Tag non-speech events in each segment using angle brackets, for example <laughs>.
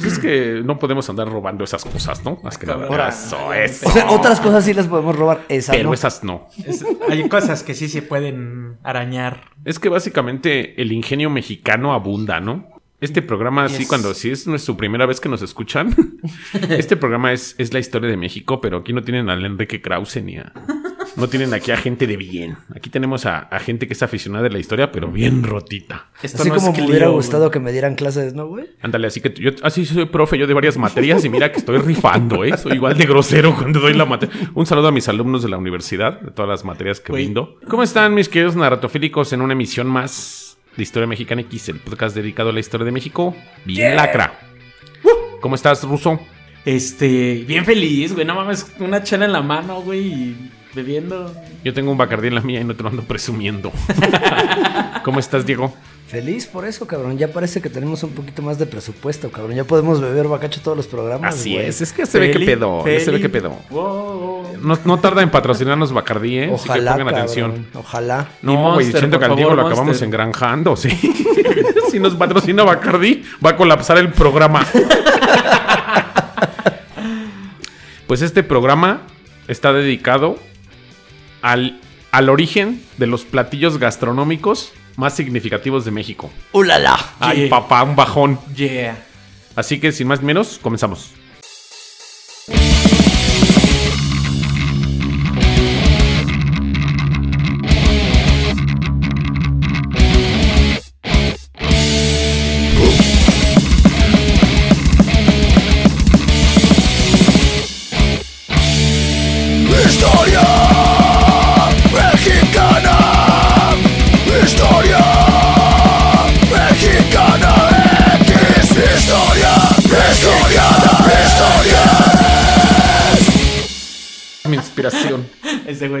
pues es que no podemos andar robando esas cosas, ¿no? Más que nada. Ahora- Eso, eso. O sea, otras cosas sí las podemos robar. Esa Pero no. esas no. Es- hay cosas que sí se pueden arañar. Es que básicamente el ingenio mexicano abunda, ¿no? Este programa, sí, Yes. cuando sí es su primera vez que nos escuchan, <laughs> este programa es, es la historia de México, pero aquí no tienen al Enrique Krause ni a... No tienen aquí a gente de bien. Aquí tenemos a, a gente que es aficionada de la historia, pero bien rotita. Esto Así no como es me hubiera güey. gustado que me dieran clases, ¿no, güey? Ándale, así que yo así soy profe yo de varias materias y mira que estoy rifando, ¿eh? Soy igual de grosero cuando doy la materia. Un saludo a mis alumnos de la universidad, de todas las materias que Güey. brindo. ¿Cómo están mis queridos naratofílicos en una emisión más de Historia Mexicana X, el podcast dedicado a la historia de México? Bien lacra. ¿Cómo estás, Ruso? Este, bien feliz, güey. No mames, una chela en la mano, güey, y bebiendo. Yo tengo un bacardí en la mía y no te lo ando presumiendo. <laughs> ¿Cómo estás, Diego? Feliz por eso, cabrón. Ya parece que tenemos un poquito más de presupuesto, cabrón. Ya podemos beber bacacho todos los programas. Así güey. es, es que ya se ve qué Feli- pedo, ya se ve Feli- qué pedo. Wow. No, no tarda en patrocinarnos Bacardí, ¿eh? Así que Ojalá, pongan cabrón. atención. Ojalá. Y No, güey, siento que al Diego lo acabamos Monster. engranjando, sí. <laughs> si nos patrocina Bacardi, va a colapsar el programa. <laughs> pues este programa está dedicado al, al origen de los platillos gastronómicos más significativos de México. ¡Ulala! Ay, Yeah. papá, un bajón. Yeah. Así que sin más ni menos, comenzamos.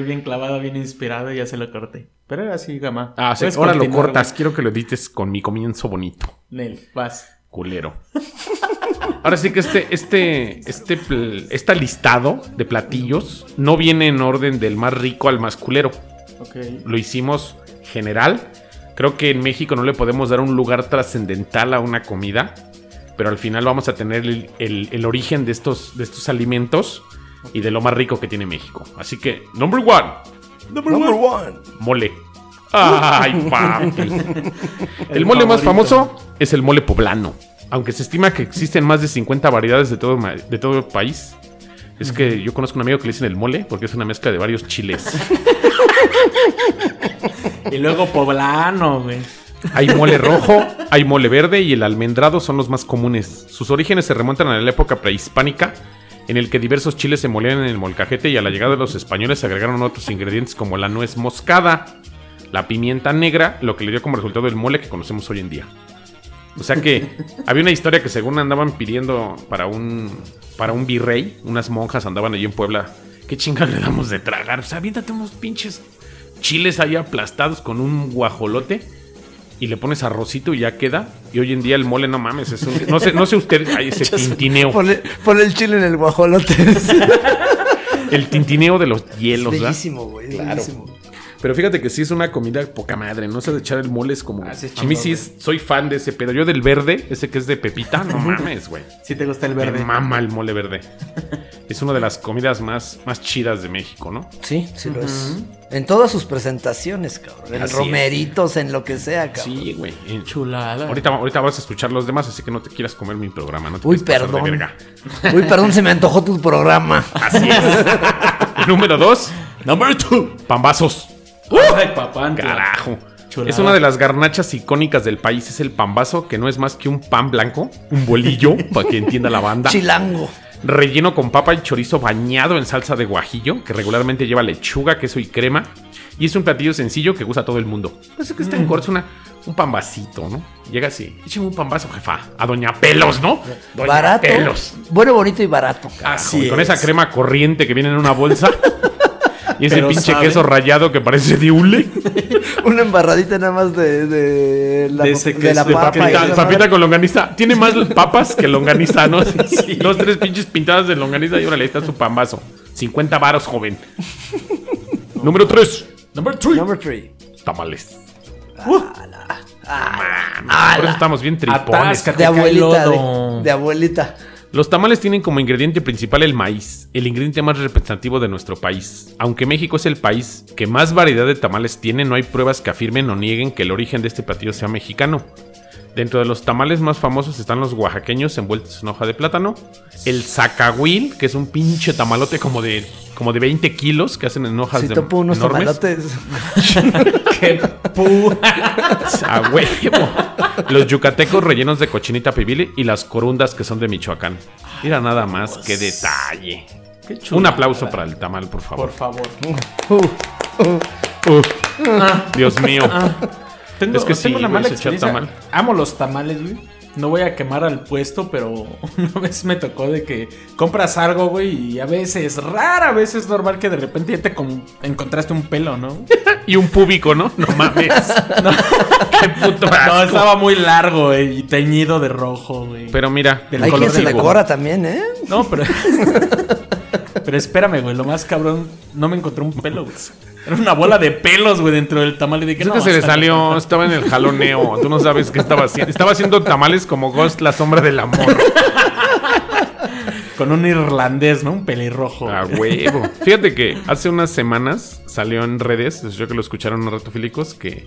Bien clavado, bien inspirado, ya se lo corté. Pero era así, gama. Ah, sí, ahora lo cortas. Quiero que lo edites con mi comienzo bonito. Nel, vas. culero. Ahora sí que este, este, este, este listado de platillos no viene en orden del más rico al más culero. Lo hicimos general. Creo que en México no le podemos dar un lugar trascendental a una comida, pero al final vamos a tener el, el- el origen de estos, de estos alimentos y de lo más rico que tiene México. Así que, number one, Number one. mole. Ay, <laughs> papi. El, mole más famoso es el mole poblano. Aunque se estima que existen más de 50 variedades de todo, de todo el país. Es que yo conozco un amigo que le dicen el mole porque es una mezcla de varios chiles. <laughs> Y luego poblano, güey. Hay mole rojo, hay mole verde y el almendrado son los más comunes. Sus orígenes se remontan a la época prehispánica, en el que diversos chiles se molían en el molcajete y a la llegada de los españoles se agregaron otros ingredientes como la nuez moscada, la pimienta negra, lo que le dio como resultado el mole que conocemos hoy en día. O sea que <laughs> había una historia que según andaban pidiendo para un para un virrey, unas monjas andaban allí en Puebla. ¿Qué chingas le damos de tragar? O sea, aviéntate unos pinches chiles ahí aplastados con un guajolote y le pones arrocito y ya queda. Y hoy en día el mole, no mames, es un- no sé, no sé ustedes, hay ese tintineo, Ponle, ponle el chile en el guajolote. <laughs> el tintineo de los hielos, ¿verdad? bellísimo, güey. Claro. Bellísimo. Pero fíjate que sí es una comida poca madre, no sé de echar el mole es como Ah, sí es a mí sí es- soy fan de ese pedo. Yo del verde, ese que es de pepita, no <laughs> mames, güey. Si te gusta el Me verde. mama el mole verde. Es una de las comidas más, más chidas de México, ¿no? Sí, sí lo es. En todas sus presentaciones, cabrón. En Así romeritos, en lo que sea, cabrón. Sí, güey. En- Chulada. Ahorita, ahorita vas a escuchar los demás, así que no te quieras comer mi programa. No te Uy, de perdón. verga. Uy, perdón, se me antojó tu programa. Así es. <laughs> Número dos. Number two. Pambazos. Ay, papá. Carajo. Chulada. Es una de las garnachas icónicas del país. Es el pambazo, que no es más que un pan blanco, un bolillo, <laughs> para que entienda la banda. Chilango. Relleno con papa y chorizo bañado en salsa de guajillo, que regularmente lleva lechuga, queso y crema. Y es un platillo sencillo que gusta a todo el mundo. Pues es que está en corto, es una, un pambacito, ¿no? Llega así, échame un pambazo, jefa. A Doña Pelos, ¿no? Doña barato. Pelos. Bueno, bonito y barato. cabrón. Así Y con es. esa crema corriente que viene en una bolsa. <laughs> y ese pinche sabe. queso rayado que parece de hule. <laughs> Una embarradita nada más de, de la, De ese de la queso, de papa. Papita, papita con longaniza. Tiene más <laughs> papas que longaniza, ¿no? <laughs> Dos, tres pinches pintadas de longaniza y ahora le está su pambazo. 50 varos, joven. Número 3. Number three. Number three. Tamales. Por eso estamos bien tripones. Atáscate. De abuelita, de abuelita. Los tamales tienen como ingrediente principal el maíz, el ingrediente más representativo de nuestro país. Aunque México es el país que más variedad de tamales tiene, no hay pruebas que afirmen o nieguen que el origen de este platillo sea mexicano. Dentro de los tamales más famosos están los oaxaqueños envueltos en hoja de plátano, el zacahuil, que es un pinche tamalote como de, como de 20 kilos que hacen en hojas Si de topo unos enormes. tamalotes. <laughs> ¡Qué pu... A huevo. Los yucatecos rellenos de cochinita pibil y las corundas que son de Michoacán. Mira nada más, qué detalle. Qué Un aplauso para el tamal, por favor. Por favor. Uf. Dios mío. Tengo, Es que tengo sí, una mala experiencia. tamal. Amo los tamales, güey. No voy a quemar al puesto, pero <laughs> una vez me tocó de que compras algo, güey, y a veces, rara vez es normal que de repente ya te con- encontraste un pelo, ¿no? <laughs> Y un púbico, ¿no? No mames. <laughs> Qué puto No, estaba muy largo, güey, y teñido de rojo, güey. Pero mira, Del Hay color quien se del decora también, ¿eh? No, pero. pero espérame, güey. Lo más cabrón, no me encontré un pelo, güey. Era una bola de pelos, güey, dentro del tamal. Y dije, es no, que se le salió, estaba en el jaloneo. Tú no sabes qué estaba haciendo. Estaba haciendo tamales como Ghost, la sombra del amor. Con un irlandés, ¿no? Un pelirrojo. A huevo. Fíjate que hace unas semanas salió en redes, yo que lo escucharon unos ratofílicos, que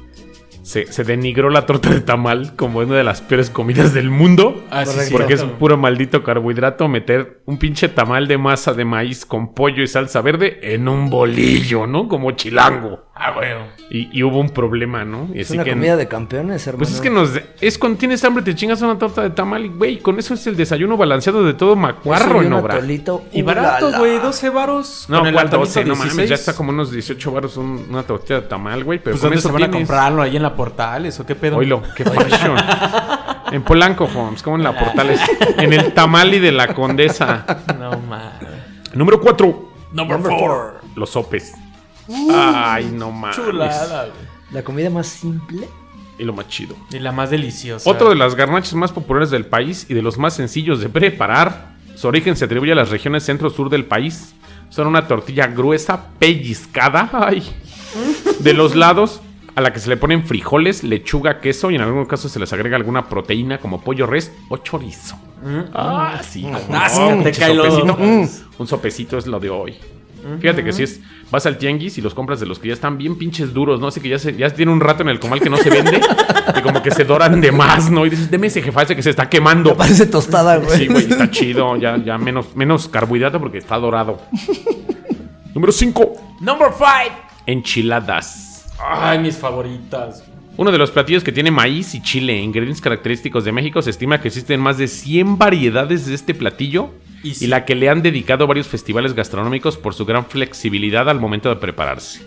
se, se denigró la torta de tamal como una de las peores comidas del mundo. Ah, sí. Porque es cierto. puro maldito carbohidrato meter un pinche tamal de masa de maíz con pollo y salsa verde en un bolillo, ¿no? Como chilango. Ah, güey. Y, y hubo un problema, ¿no? Y Es así una que- comida de campeones, hermano. Pues es que nos... Es cuando tienes hambre te chingas una torta de tamal y, güey, con eso es el desayuno balanceado de todo macuarro, Soy un ¿no, bra? atolito, Y barato, güey. 12 varos. No, ¿cuál atolito 12? No mames, 16. ya está como unos 18 baros un- una tortilla de tamal, güey. Pero Pues con ¿dónde eso se van a comprarlo? ¿Ahí en la Portales o qué pedo? Oilo, qué fashion. <laughs> en Polanco, Holmes, como en la Portales. en el tamali de la Condesa. No, mames. Número 4. Number four. Los sopes. Ay, no mames. Chulada, güey. La comida más simple. Y lo más chido. Y la más deliciosa. Otro de las garnachas más populares del país y de los más sencillos de preparar. Su origen se atribuye a las regiones centro-sur del país. Son una tortilla gruesa, pellizcada. Ay. De los <laughs> lados, a la que se le ponen frijoles, lechuga, queso y en algunos casos se les agrega alguna proteína como pollo res o chorizo. Ah, sí. Atáscate, Un pinche Kylo. sopecito. Mm. Un sopecito es lo de hoy. Fíjate que si es, vas al tianguis y los compras de los que ya están bien pinches duros, ¿no? Así que ya, se, ya tiene un rato en el comal que no se vende y como que se doran de más, ¿no? Y dices, deme ese jefa ese que se está quemando. Parece tostada, güey. Sí, güey, está chido, ya, ya menos, menos carbohidrato porque está dorado. Número 5. Number five. Enchiladas. Ay, mis favoritas. Uno de los platillos que tiene maíz y chile, ingredientes característicos de México, se estima que existen más de 100 variedades de este platillo Y la que le han dedicado varios festivales gastronómicos por su gran flexibilidad al momento de prepararse.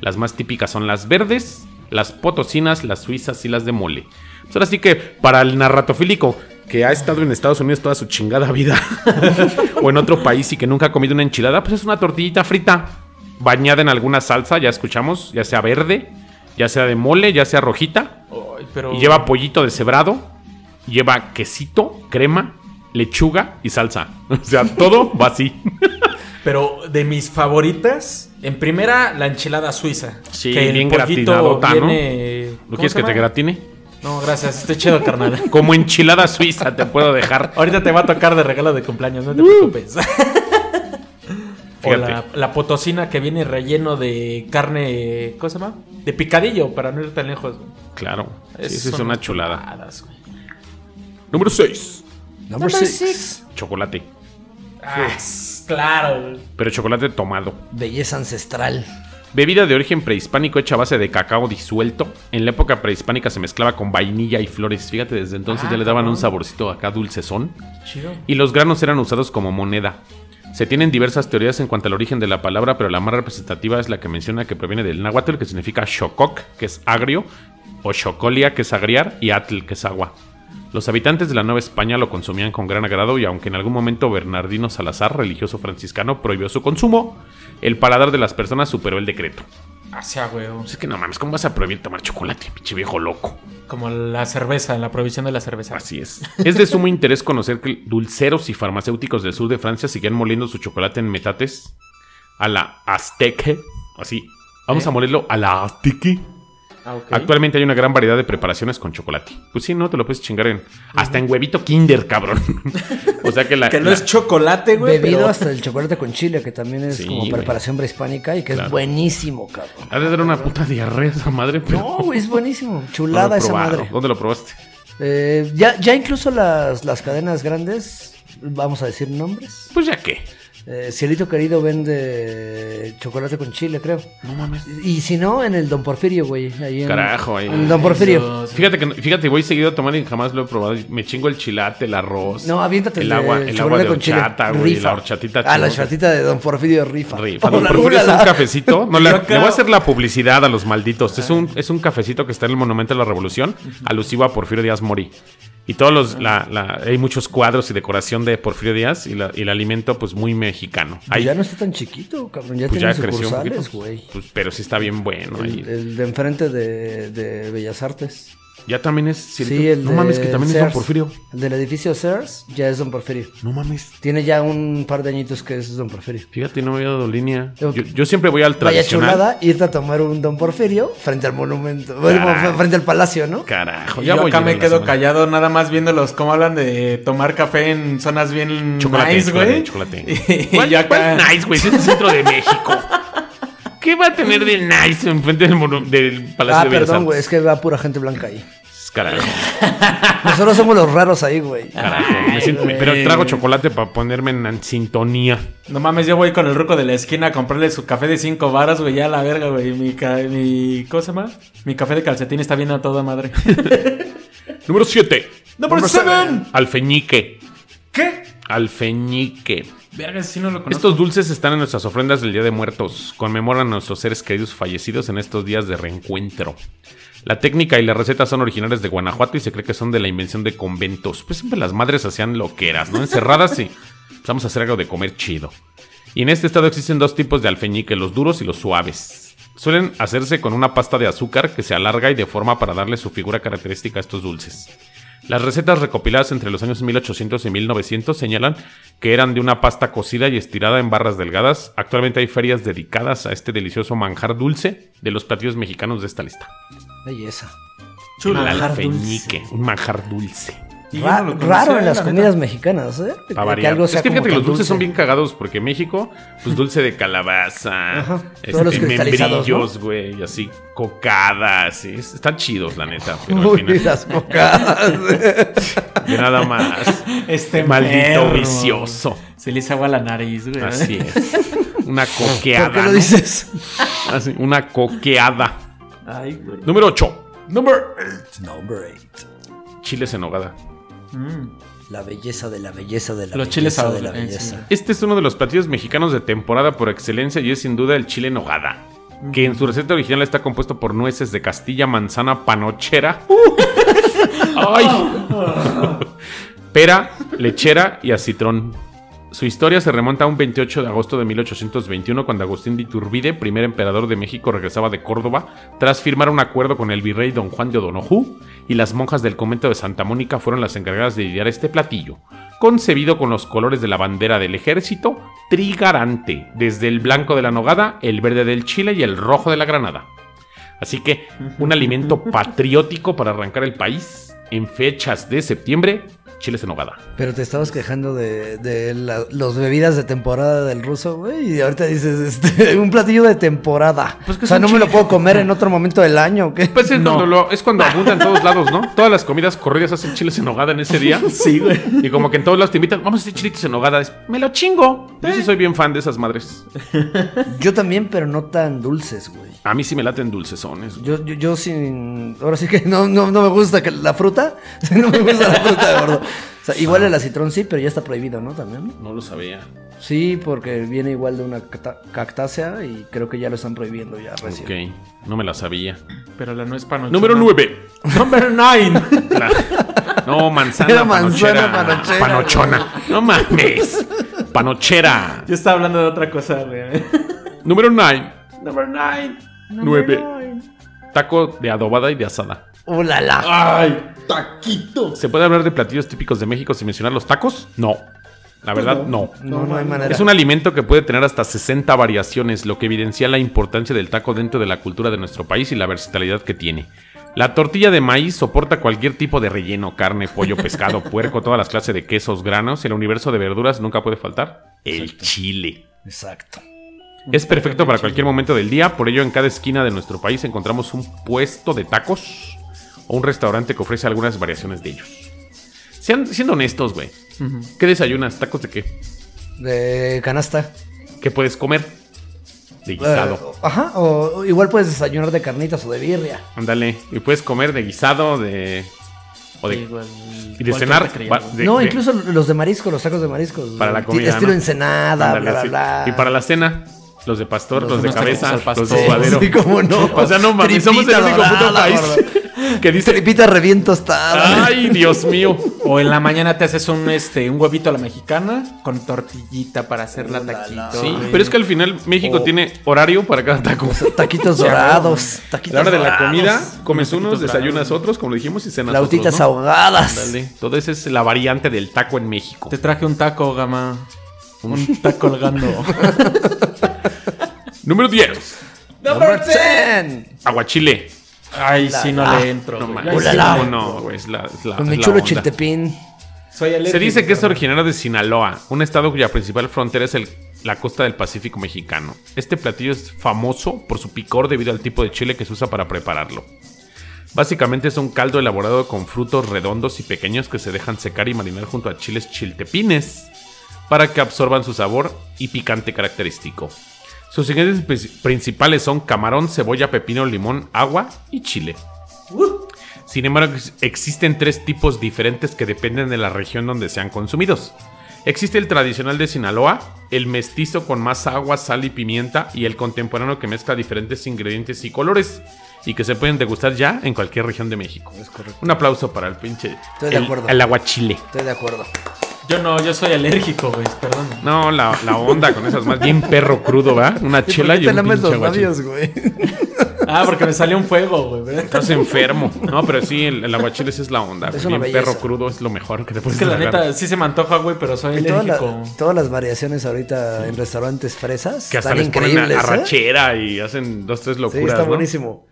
Las más típicas son las verdes, las potosinas, las suizas y las de mole. Pues ahora sí que para el narratofílico que ha estado en Estados Unidos toda su chingada vida <laughs> o en otro país y que nunca ha comido una enchilada, pues es una tortillita frita bañada en alguna salsa, ya escuchamos, ya sea verde, ya sea de mole, ya sea rojita. Ay, pero... Y lleva pollito deshebrado, lleva quesito, crema, lechuga y salsa. <laughs> O sea, todo va así. <laughs> Pero de mis favoritas, en primera, la enchilada suiza. Sí, que bien gratinadota, ¿no? viene- ¿Lo ¿Cómo quieres que te gratine? No, gracias, estoy chido, carnal. <laughs> Como enchilada suiza te puedo dejar. Ahorita te va a tocar de regalo de cumpleaños, no te preocupes. O la, la potosina que viene relleno de carne, ¿cómo se llama? De picadillo, para no ir tan lejos. Claro. Sí, Esas esa es una chulada. chuladas. Número 6. Number six. Chocolate. Ah, claro. güey. Pero chocolate tomado. Belleza ancestral. Bebida de origen prehispánico hecha a base de cacao disuelto. En la época prehispánica se mezclaba con vainilla y flores. Fíjate, desde entonces Ah, ya le daban un saborcito acá dulcezón. Chido. y los granos eran usados como moneda. Se tienen diversas teorías en cuanto al origen de la palabra, pero la más representativa es la que menciona que proviene del náhuatl, que significa xococ, que es agrio, o xocolia, que es agriar, y atl, que es agua. Los habitantes de la Nueva España lo consumían con gran agrado y aunque en algún momento Bernardino Salazar, religioso franciscano, prohibió su consumo, el paladar de las personas superó el decreto. Hacia. Pues es que no mames, ¿cómo vas a prohibir tomar chocolate, pinche viejo loco? Como la cerveza, la prohibición de la cerveza. Así es. Es de sumo interés conocer que dulceros y farmacéuticos del sur de Francia siguen moliendo su chocolate en metates a la azteque. Así. Vamos ¿Eh? a molerlo a la azteque. Ah. Actualmente hay una gran variedad de preparaciones con chocolate. Pues sí, no te lo puedes chingar en. Hasta en huevito Kinder, cabrón. <laughs> o sea que la. Que no la- es chocolate, güey. Bebido pero- hasta el chocolate con chile, que también es Sí, como preparación prehispánica y que Claro. es buenísimo, cabrón. Ha de dar una puta diarrea esa madre, pero. No, güey, es buenísimo. no <laughs> Chulada esa madre. ¿Dónde lo probaste? Eh, ya, ya incluso las, las cadenas grandes, vamos a decir nombres. Pues ya qué. Eh, Cielito Querido vende chocolate con chile, creo. No mames. Y si no, en el Don Porfirio, güey. Ahí en, Carajo, ahí. en el Don Porfirio. Eso, Fíjate que fíjate, voy seguido a tomar y jamás lo he probado. Me chingo el chilate, el arroz. No, aviéntate el de agua, el agua de con chile. horchata, güey. Rifa. La horchatita Ah, la horchatita de Don Porfirio rifa. Rifa. Don Porfirio es un cafecito. <laughs> No, le, le voy a hacer la publicidad a los malditos. Es un, es un cafecito que está en el Monumento de la Revolución, alusivo a Porfirio Díaz Mori. Y todos los, la, la- hay muchos cuadros y decoración de Porfirio Díaz y, la- y el alimento, pues muy mexicano. Ahí, ya no está tan chiquito, cabrón. Ya pues tiene ya creció un poquito. Pues, pero sí está bien bueno. ahí. El, el de enfrente de, de Bellas Artes. Ya también es. Sí, el no de mames, que también es Don. Porfirio. El del edificio Sears ya es Don Porfirio. No mames. Tiene ya un par de añitos que es Don Porfirio. Fíjate, no me había dado línea. Yo, siempre voy al Vaya tradicional. chulada irte a tomar un Don Porfirio frente al monumento. Carajo. frente al palacio, ¿no? Carajo, ya yo voy acá me quedo callado nada más viéndolos cómo hablan de tomar café en zonas bien Chocolate, nice, güey. chocolate, <laughs> Y, chocolate. ¿Cuál, yo acá... cuál nice, güey? Es el centro de México. <laughs> ¿Qué va a tener de nice enfrente del, del Palacio Ah, de Bellas perdón, güey. Es que va pura gente blanca ahí. Carajo, <laughs> Nosotros somos los raros ahí, güey. carajo. Me siento- pero trago chocolate para ponerme en, en sintonía. No mames, yo voy con el ruco de la esquina a comprarle su café de 5 varas, güey, ya a la verga, güey. Mi, mi... ¿Cómo se llama? Mi café de calcetín está bien a toda madre. <laughs> Número 7. ¡Number seven! Alfeñique. ¿Qué? Alfeñique. Estos dulces están en nuestras ofrendas del Día de Muertos. Conmemoran a nuestros seres queridos fallecidos en estos días de reencuentro. La técnica y la receta son originales de Guanajuato y se cree que son de la invención de conventos. Pues siempre las madres hacían lo que eras, ¿no? Encerradas y pues vamos a hacer algo de comer chido. Y en este estado existen dos tipos de alfeñique, los duros y los suaves. Suelen hacerse con una pasta de azúcar que se alarga y deforma para darle su figura característica a estos dulces. Las recetas recopiladas entre los años 1800 y 1900 señalan que eran de una pasta cocida y estirada en barras delgadas. Actualmente hay ferias dedicadas a este delicioso manjar dulce de los platillos mexicanos de esta lista. Belleza. Chulo. El Manjar alfeñique, un manjar dulce. Y yo Ra- no conocía, raro en la las neta. comidas mexicanas, ¿eh? Para Que algo es sea que fíjate los dulces son bien cagados porque México, pues dulce de calabaza, Ajá. este, Todos los membrillos, güey, y así cocadas, y es- están chidos la neta, pero al Uy, final las cocadas. <laughs> de nada más. Este Maldito perro. vicioso. Se le hizo agua a la nariz, güey. Así es. <laughs> Una coqueada. ¿Por qué lo ¿no? dices? Así, una coqueada. Ay, güey. Número 8. Number Number 8. Chiles en nogada. La belleza de la belleza de la Los chiles belleza de ahog- la eh, belleza. sí. Este es uno de los platillos mexicanos de temporada por excelencia y es sin duda el chile en nogada. Que en su receta original está compuesto por nueces de Castilla, manzana, panochera. <laughs> ¡Ay! <laughs> Pera, lechera y acitrón. Su historia se remonta a un 28 de agosto de 1821 cuando Agustín de Iturbide, primer emperador de México, regresaba de Córdoba tras firmar un acuerdo con el virrey don Juan de O'Donojú y las monjas del convento de Santa Mónica fueron las encargadas de idear este platillo, concebido con los colores de la bandera del ejército, trigarante, desde el blanco de la nogada, el verde del chile y el rojo de la granada. Así que un alimento <laughs> patriótico para arrancar el país en fechas de septiembre, chiles en nogada. Pero te estabas quejando de, de la- los bebidas de temporada del ruso, güey. Y ahorita dices, este, <laughs> un platillo de temporada. Pues que o sea, no me lo puedo comer en otro momento del año, ¿o ¿qué? Pues es, No. cuando lo- es cuando abunda en todos lados, ¿no? Todas las comidas corridas hacen chiles en nogada en ese día. <laughs> Sí, güey. Y como que en todos lados te invitan, vamos a hacer chilitos en nogada. Es, me lo chingo. Yo sí soy bien fan de esas madres. Yo también, pero no tan dulces, güey. A mí sí me laten dulcesones. Yo, yo, yo sin. Ahora sí que no, no, no me gusta que la fruta. <laughs> No me gusta la fruta de gordo. O sea, igual el acitrón sí, pero ya está prohibido, ¿no? También. No lo sabía. Sí, porque viene igual de una cactácea y creo que ya lo están prohibiendo ya recién. Ok, no me la sabía. Pero la no es panochona. Número 9. Number 9. No, <laughs> manzana, Era manzana panochera. panochera, Panochona. No mames. Panochera. Yo estaba hablando de otra cosa, güey. Número 9. Number 9. 9. Taco de adobada y de asada. ¡Uh, la, la! Ay, taquito. ¿Se puede hablar de platillos típicos de México sin mencionar los tacos? No. La verdad, no. No, no hay manera. Es un alimento que puede tener hasta 60 variaciones, lo que evidencia la importancia del taco dentro de la cultura de nuestro país y la versatilidad que tiene. La tortilla de maíz soporta cualquier tipo de relleno, carne, pollo, <laughs> pescado, puerco, todas las clases de quesos, granos. El universo de verduras nunca puede faltar. El chile. Exacto. Es perfecto para cualquier momento del día, por ello en cada esquina de nuestro país encontramos un puesto de tacos o un restaurante que ofrece algunas variaciones de ellos. Sean, siendo honestos, güey. ¿Qué desayunas? ¿Tacos de qué? De canasta. ¿Qué puedes comer? De guisado. Eh, ajá, o, o igual puedes desayunar de carnitas o de birria. Ándale. Y puedes comer de guisado, de. O de. Igual, y de cenar. va- ¿no? de- no, de- incluso los de marisco, los tacos de marisco. Para la comida. Estilo ¿no? ensenada, bla, bla, bla. Y para la cena, los de pastor, Los los, de cabeza, los de suadero. Sí, cómo no. O sea, no mames, somos el único puto país gordo. Que dice. Tripita revién tostada. Ay, Dios mío. O en la mañana te haces un este un huevito a la mexicana con tortillita para hacer la taquito. Sí, pero es que al final México tiene horario para cada taco. Taquitos dorados. A la hora de la comida, comes Unos desayunas dorados. otros, como lo dijimos, y cenas Flautitas otros, ¿no? ahogadas. Ándale. Todo eso es la variante del taco en México. Te traje un taco, gama. Un <laughs> taco colgando. <laughs> Número 10. Number 10. Aguachile. Ay, sí, no la. le entro. No güey. mames. Ay, sí, Ulala. ¿Cómo no. no, güey? Es la, es la- Con es mi la chulo onda. chiltepín. Soy alérgico. Se dice que es originario de Sinaloa, un estado cuya principal frontera es el- la costa del Pacífico mexicano. Este platillo es famoso por su picor debido al tipo de chile que se usa para prepararlo. Básicamente es un caldo elaborado con frutos redondos y pequeños que se dejan secar y marinar junto a chiles chiltepines para que absorban su sabor y picante característico. Sus ingredientes pri- principales son camarón, cebolla, pepino, limón, agua y chile. Sin embargo, ex- existen tres tipos diferentes que dependen de la región donde sean consumidos. Existe el tradicional de Sinaloa, el mestizo con más agua, sal y pimienta, y el contemporáneo que mezcla diferentes ingredientes y colores, y que se pueden degustar ya en cualquier región de México. Es correcto. Un aplauso para el pinche. Estoy de el, acuerdo. el aguachile. Estoy de acuerdo. Yo no, yo soy alérgico, güey. Perdón. No, la, la onda con esas más bien perro crudo, ¿va? Una ¿Y chela y te un pinche los labios, güey? <laughs> Ah, porque me salió un fuego, güey. Estás enfermo. No, pero sí, el, el aguachile sí es la onda. Es Bien belleza. perro crudo es lo mejor que te puedes Es que la neta sí se me antoja, güey, pero soy Y la- alérgico. todas las variaciones ahorita en restaurantes fresas Que hasta están les ponen increíbles, a- ¿eh? arrachera y hacen dos, tres Sí, locuras, está ¿no? buenísimo.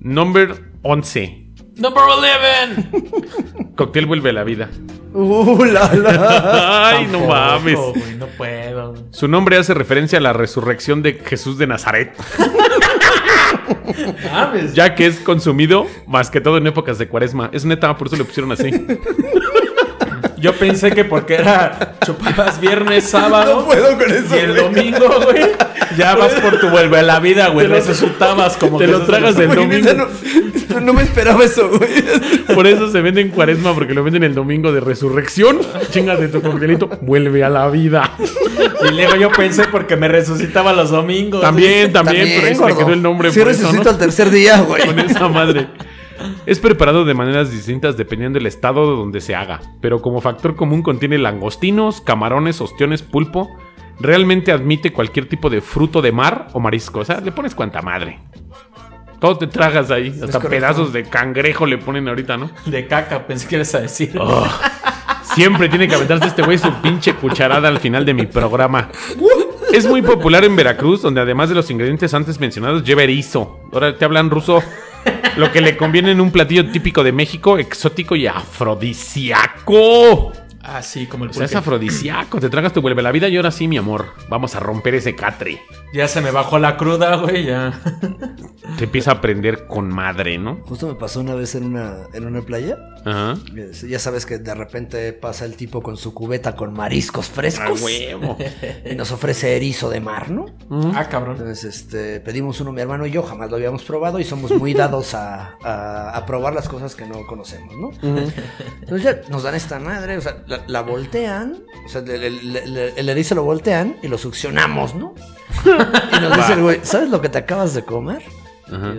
Number 11. Number 11. <laughs> Cóctel vuelve a la vida. Uh, la, la. Ay, no mames. güey, no puedo. Su nombre hace referencia a la resurrección de Jesús de Nazaret, <laughs> Mames. ya que es consumido más que todo en épocas de cuaresma. Es neta, por eso le pusieron así. Yo pensé que porque era chupabas viernes, sábado. No puedo con eso, Y el domingo, güey. Ya vas por tu vuelve a la vida, güey. Resucitabas como te lo Jesús tragas de el domingo. No, no me esperaba eso, güey. Por eso se vende en cuaresma, porque lo venden el domingo de resurrección. Chingate tu coctelito, vuelve a la vida. Y luego yo pensé porque me resucitaba los domingos. También, también, pero ahí se quedó el nombre Sí por eso, resucito ¿no? al tercer día, güey. con esa madre. Es preparado de maneras distintas dependiendo del estado donde se haga, pero como factor común contiene langostinos, camarones, ostiones, pulpo. Realmente admite cualquier tipo de fruto de mar o marisco. O sea, le pones cuanta madre. Todo te tragas ahí. Hasta correcto. pedazos de cangrejo le ponen ahorita, ¿no? De caca, pensé que ibas a decir. Oh, siempre tiene que aventarse este güey su pinche cucharada al final de mi programa. Es muy popular en Veracruz, donde además de los ingredientes antes mencionados, lleva erizo. Ahora te hablan ruso. Lo que le conviene en un platillo típico de México, exótico y afrodisíaco. Ah, sí, como el O sea, es pulque. afrodisíaco. Te tragas tu vuelve la vida y ahora sí, mi amor. Vamos a romper ese catre. Ya se me bajó la cruda, güey, ya. Te empieza a aprender con madre, ¿no? Justo me pasó una vez en una, en una playa. Ajá. Ya sabes que de repente pasa el tipo con su cubeta con mariscos A frescos. huevo. <laughs> Y nos ofrece erizo de mar, ¿no? Ah, cabrón. Entonces, este, pedimos uno, mi hermano y yo, jamás lo habíamos probado y somos muy dados a, a- a probar las cosas que no conocemos, ¿no? Entonces ya nos dan esta madre, o sea, la, la voltean, o sea, el, erizo lo voltean y lo succionamos, ¿no? Y nos <laughs> dice el güey, ¿sabes lo que te acabas de comer? Ajá.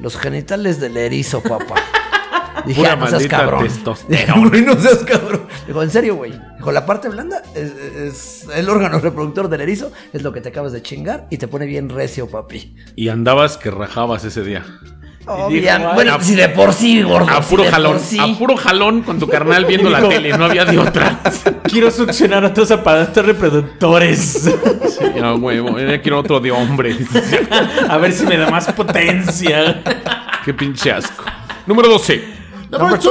Los genitales del erizo, papá. <laughs> Dije, Pura "Ah, no seas cabrón. <laughs> Güey, no seas cabrón. Dijo, en serio, güey. Dijo, la parte blanda es, es el órgano reproductor del erizo, es lo que te acabas de chingar y te pone bien recio, papi. Y andabas que rajabas ese día. Bueno, "Ay, si de por sí, gordo. A puro jalón, sí". a puro jalón con tu carnal viendo la tele, no había de otra. <laughs> Quiero succionar otros aparatos reproductores. Sí, a huevo, ya quiero otro de hombre. A ver si me da más potencia. Qué pinche asco. Número 12. Number 12.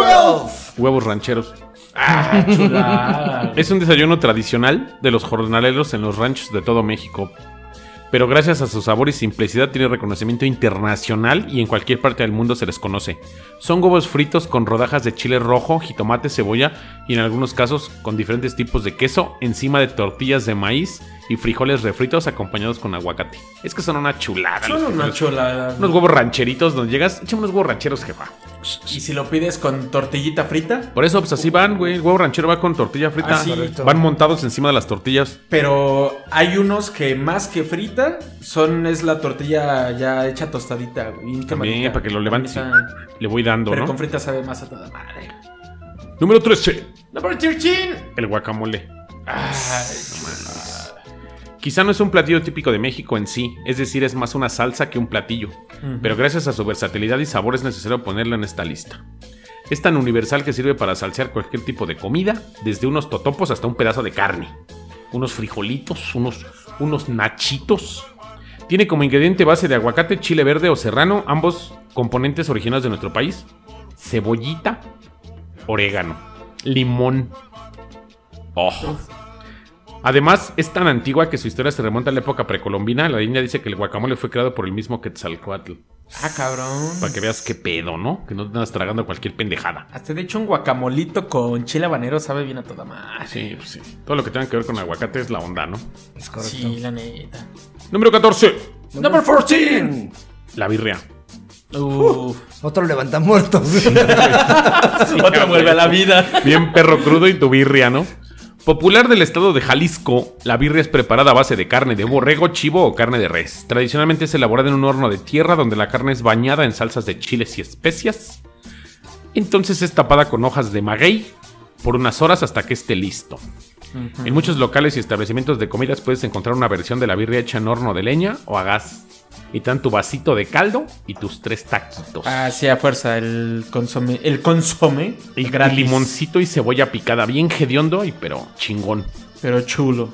Huevos rancheros. Ah, chulada. Es un desayuno tradicional de los jornaleros en los ranchos de todo México. Pero gracias a su sabor y simplicidad tiene reconocimiento internacional y en cualquier parte del mundo se les conoce. Son huevos fritos con rodajas de chile rojo, jitomate, cebolla y en algunos casos con diferentes tipos de queso encima de tortillas de maíz y frijoles refritos acompañados con aguacate. Es que son una chulada. Son una chulada. Unos huevos rancheritos donde llegas, échame unos huevos rancheros, jefa. Y si lo pides con tortillita frita, Por eso, pues así van, güey. El huevo ranchero va con tortilla frita. Ah, sí. Van montados encima de las tortillas. pero hay unos que más que frita son es la tortilla ya hecha tostadita, güey, También, para que lo levantes. Le voy dando, Pero ¿no? con frita sabe más a toda madre. Número 13. Number 13. El guacamole. Ay, Quizá no es un platillo típico de México en sí, es decir, es más una salsa que un platillo. Pero gracias a su versatilidad y sabor es necesario ponerlo en esta lista. Es tan universal que sirve para salsear cualquier tipo de comida, desde unos totopos hasta un pedazo de carne. Unos frijolitos, unos, unos nachitos. Tiene como ingrediente base de aguacate, chile verde o serrano, ambos componentes originales de nuestro país. Cebollita, orégano, limón. Oh. Además, es tan antigua que su historia se remonta a la época precolombina. La India dice que el guacamole fue creado por el mismo Quetzalcoatl. Ah, cabrón. Para que veas qué pedo, ¿no? Que no te andas tragando cualquier pendejada. Hasta de hecho un guacamolito con chile habanero sabe bien a toda madre. Sí, pues sí. Todo lo que tenga que ver con aguacate es la onda, ¿no? Es correcto. Sí, la neta. Número 14. Number 14. La birria. Uf. Otro levanta muertos. <laughs> Otro vuelve a la vida. Bien perro crudo y tu birria, ¿no? Popular del estado de Jalisco, la birria es preparada a base de carne de borrego, chivo o carne de res. Tradicionalmente es elaborada en un horno de tierra donde la carne es bañada en salsas de chiles y especias. Entonces es tapada con hojas de maguey por unas horas hasta que esté listo. En muchos locales y establecimientos de comidas puedes encontrar una versión de la birria hecha en horno de leña o a gas. Y te dan tu vasito de caldo y tus tres taquitos. Ah, sí, a fuerza, el consome. El consome. y gratis, limoncito y cebolla picada, bien hediondo y pero chingón. Pero chulo.